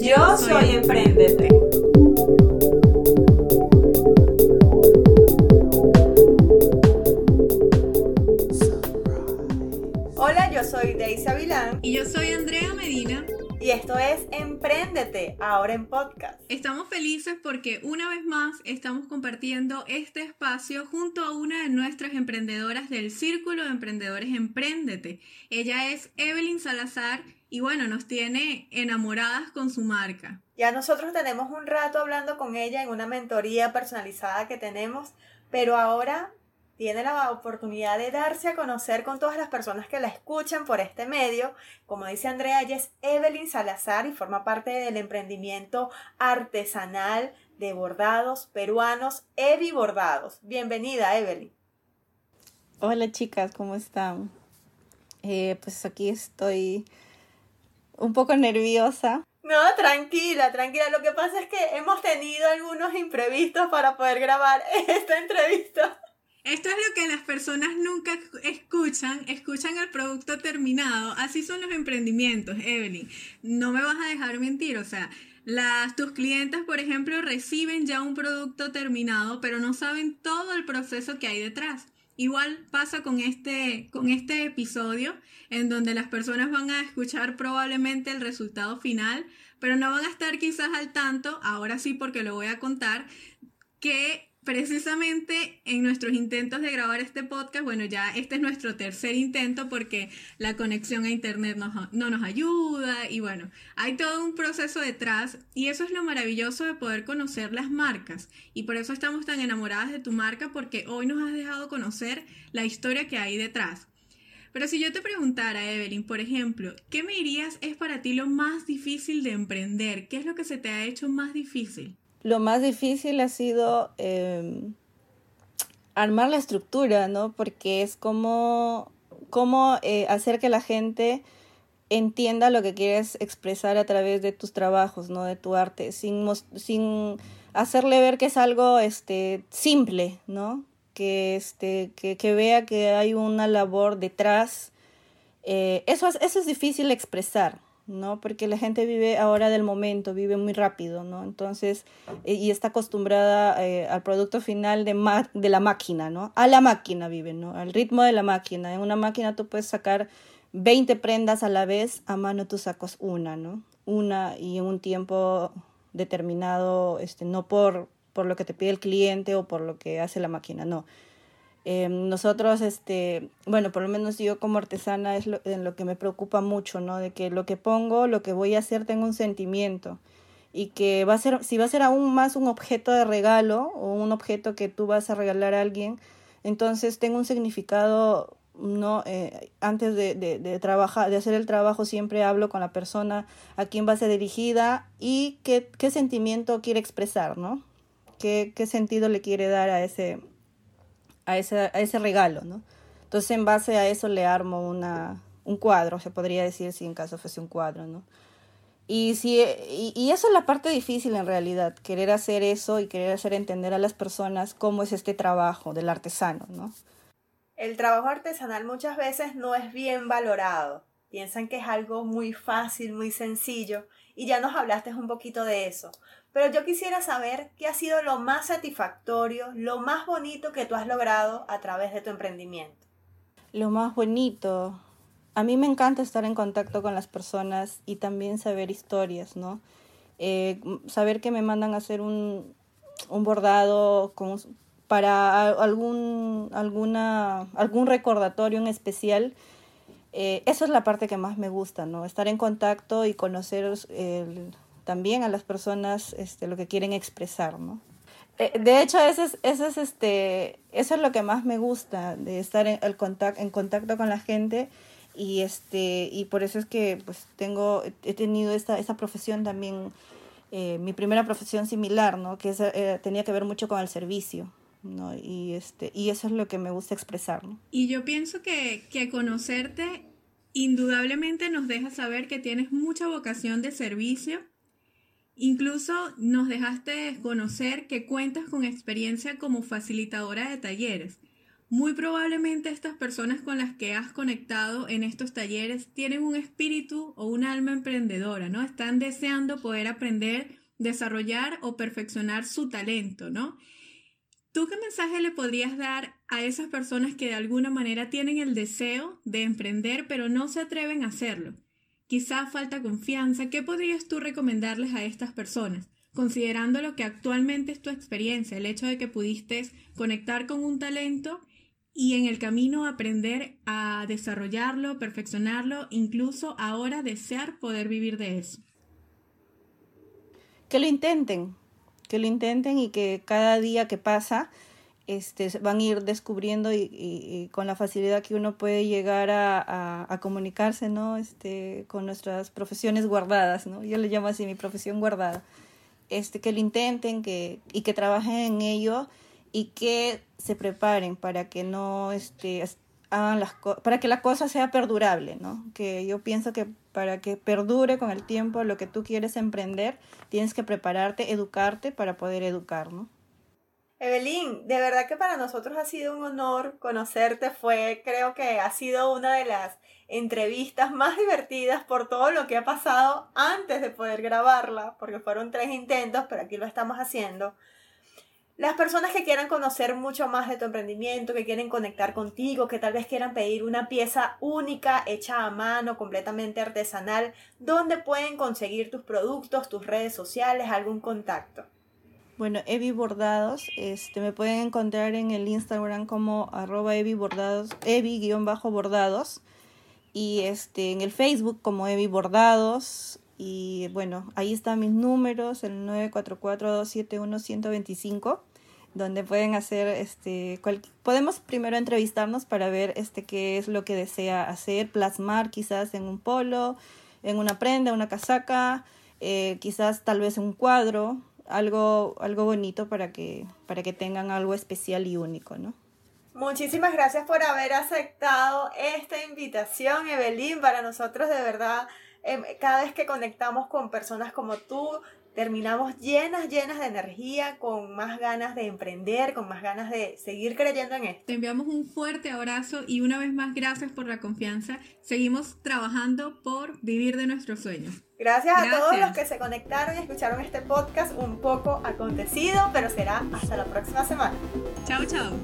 Yo soy Emprendete. Hola, yo soy Daisy Avilán Y yo soy Andrea Medina. y esto es Emprendete, ahora en podcast. Estamos felices porque una vez más estamos compartiendo este espacio junto a una de nuestras emprendedoras del Círculo de Emprendedores Emprendete. Ella es Evelyn Salazar y bueno, nos tiene enamoradas con su marca. Ya nosotros tenemos un rato hablando con ella en una mentoría personalizada que tenemos, pero ahora tiene la oportunidad de darse a conocer con todas las personas que la escuchan por este medio. Como dice Andrea, ella es Evelyn Salazar y forma parte del emprendimiento artesanal de bordados peruanos, Evi Bordados. Bienvenida, Evelyn. Hola chicas, ¿cómo están? Eh, pues aquí estoy un poco nerviosa. No, tranquila, tranquila. Lo que pasa es que hemos tenido algunos imprevistos para poder grabar esta entrevista. Esto es lo que las personas nunca escuchan, escuchan el producto terminado. Así son los emprendimientos, Evelyn. No me vas a dejar mentir, o sea, las, tus clientes, por ejemplo, reciben ya un producto terminado, pero no saben todo el proceso que hay detrás. Igual pasa con este, con este episodio, en donde las personas van a escuchar probablemente el resultado final, pero no van a estar quizás al tanto, ahora sí porque lo voy a contar, que precisamente en nuestros intentos de grabar este podcast, bueno, ya este es nuestro tercer intento porque la conexión a internet no, no nos ayuda y bueno, hay todo un proceso detrás y eso es lo maravilloso de poder conocer las marcas y por eso estamos tan enamoradas de tu marca porque hoy nos has dejado conocer la historia que hay detrás. Pero si yo te preguntara, Evelyn, por ejemplo, ¿qué me dirías es para ti lo más difícil de emprender? ¿Qué es lo que se te ha hecho más difícil? Lo más difícil ha sido eh, armar la estructura, ¿no? Porque es como, como eh, hacer que la gente entienda lo que quieres expresar a través de tus trabajos, ¿no? De tu arte, sin, sin hacerle ver que es algo este, simple, ¿no? Que, este, que, que vea que hay una labor detrás. Eh, eso, es, eso es difícil expresar, ¿no? Porque la gente vive ahora del momento, vive muy rápido, ¿no? Entonces, y está acostumbrada eh, al producto final de, de la máquina, ¿no? A la máquina vive, ¿no? Al ritmo de la máquina. En una máquina tú puedes sacar 20 prendas a la vez, a mano tú sacas una, ¿no? Una y en un tiempo determinado, este, no por, por lo que te pide el cliente o por lo que hace la máquina, no. Eh, nosotros, este, bueno, por lo menos yo como artesana es lo, en lo que me preocupa mucho, ¿no? De que lo que pongo, lo que voy a hacer tenga un sentimiento y que va a ser, si va a ser aún más un objeto de regalo o un objeto que tú vas a regalar a alguien, entonces tenga un significado, ¿no? Eh, antes de, de, de, trabajar, de hacer el trabajo siempre hablo con la persona a quien va a ser dirigida y qué, qué sentimiento quiere expresar, ¿no? ¿Qué, qué sentido le quiere dar a ese, a ese, a ese regalo, ¿no? Entonces, en base a eso le armo una, un cuadro, se podría decir si en caso fuese un cuadro, ¿no? Y, si, y, y, eso es la parte difícil en realidad, querer hacer eso y querer hacer entender a las personas cómo es este trabajo del artesano, ¿no? El trabajo artesanal muchas veces no es bien valorado. Piensan que es algo muy fácil, muy sencillo, y ya nos hablaste un poquito de eso. Pero yo quisiera saber qué ha sido lo más satisfactorio, lo más bonito que tú has logrado a través de tu emprendimiento. Lo más bonito. A mí me encanta estar en contacto con las personas y también saber historias, ¿no? Eh, saber que me mandan a hacer un, un bordado para algún, alguna, algún recordatorio en especial. Eh, eso es la parte que más me gusta, ¿no? Estar en contacto y conocer también a las personas este, lo que quieren expresar, ¿no? De hecho, eso es, eso es, este, eso es lo que más me gusta, de estar en, el contact, en contacto con la gente y, este, y por eso es que pues, tengo, he tenido esta, esta profesión también eh, mi primera profesión similar, ¿no? Que eh, tenía que ver mucho con el servicio. ¿No? Y, este, y eso es lo que me gusta expresar. ¿no? Y yo pienso que, que conocerte indudablemente nos deja saber que tienes mucha vocación de servicio. Incluso nos dejaste conocer que cuentas con experiencia como facilitadora de talleres. Muy probablemente estas personas con las que has conectado en estos talleres tienen un espíritu o un alma emprendedora, ¿no? Están deseando poder aprender, desarrollar o perfeccionar su talento, ¿no? ¿Tú qué mensaje le podrías dar a esas personas que de alguna manera tienen el deseo de emprender pero no se atreven a hacerlo? Quizá falta confianza. ¿Qué podrías tú recomendarles a estas personas? Considerando lo que actualmente es tu experiencia, el hecho de que pudiste conectar con un talento y en el camino aprender a desarrollarlo, perfeccionarlo, incluso ahora desear poder vivir de eso. Que lo intenten, que lo intenten y que cada día que pasa este, van a ir descubriendo y, con la facilidad que uno puede llegar a, comunicarse, ¿no? Este, con nuestras profesiones guardadas, ¿no? Yo le llamo así mi profesión guardada. Este, que lo intenten que, y que trabajen en ello y que se preparen para que no este, hagan las para que la cosa sea perdurable, ¿no? Que yo pienso que para que perdure con el tiempo lo que tú quieres emprender, tienes que prepararte, educarte para poder educar, ¿no? Evelyn, de verdad que para nosotros ha sido un honor conocerte. Fue, creo que ha sido una de las entrevistas más divertidas por todo lo que ha pasado antes de poder grabarla, porque fueron tres intentos, pero aquí lo estamos haciendo. Las personas que quieran conocer mucho más de tu emprendimiento, que quieren conectar contigo, que tal vez quieran pedir una pieza única, hecha a mano, completamente artesanal, ¿dónde pueden conseguir tus productos, tus redes sociales, algún contacto? Bueno, Evi Bordados, este, me pueden encontrar en el Instagram como arroba Evi Bordados, Evi-bordados, y este, en el Facebook como Evi Bordados, y bueno, ahí están mis números, el 944-271-125 donde pueden hacer, este, podemos primero entrevistarnos para ver este, qué es lo que desea hacer, plasmar quizás en un polo, en una prenda, una casaca, eh, quizás tal vez un cuadro, algo, algo bonito para que, para que tengan algo especial y único, ¿no? Muchísimas gracias por haber aceptado esta invitación, Evelyn. Para nosotros, de verdad, em, cada vez que conectamos con personas como tú, terminamos llenas, llenas de energía, con más ganas de emprender, con más ganas de seguir creyendo en esto. Te enviamos un fuerte abrazo y una vez más gracias por la confianza. Seguimos trabajando por vivir de nuestros sueños. Gracias, a todos los que se conectaron y escucharon este podcast un poco acontecido, pero será hasta la próxima semana. Chao, chao.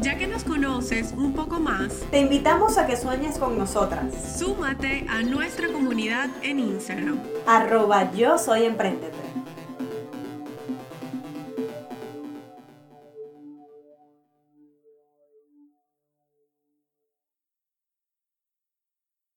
Ya que nos conoces un poco más, te invitamos a que sueñes con nosotras. Súmate a nuestra comunidad en Instagram. Arroba yo soy emprendedor.